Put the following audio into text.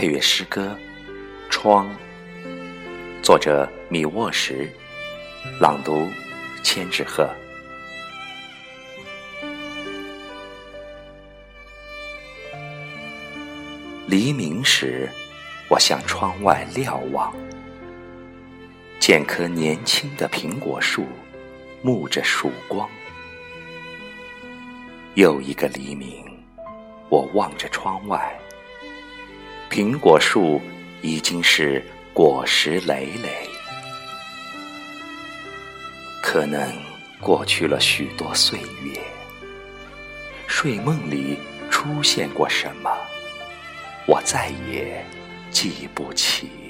配乐诗歌《窗》，作者米沃什，朗读千纸鹤。黎明时，我向窗外瞭望，见棵年轻的苹果树，沐着曙光。又一个黎明，我望着窗外，苹果树已经是果实累累。可能过去了许多岁月，睡梦里出现过什么？我再也记不起。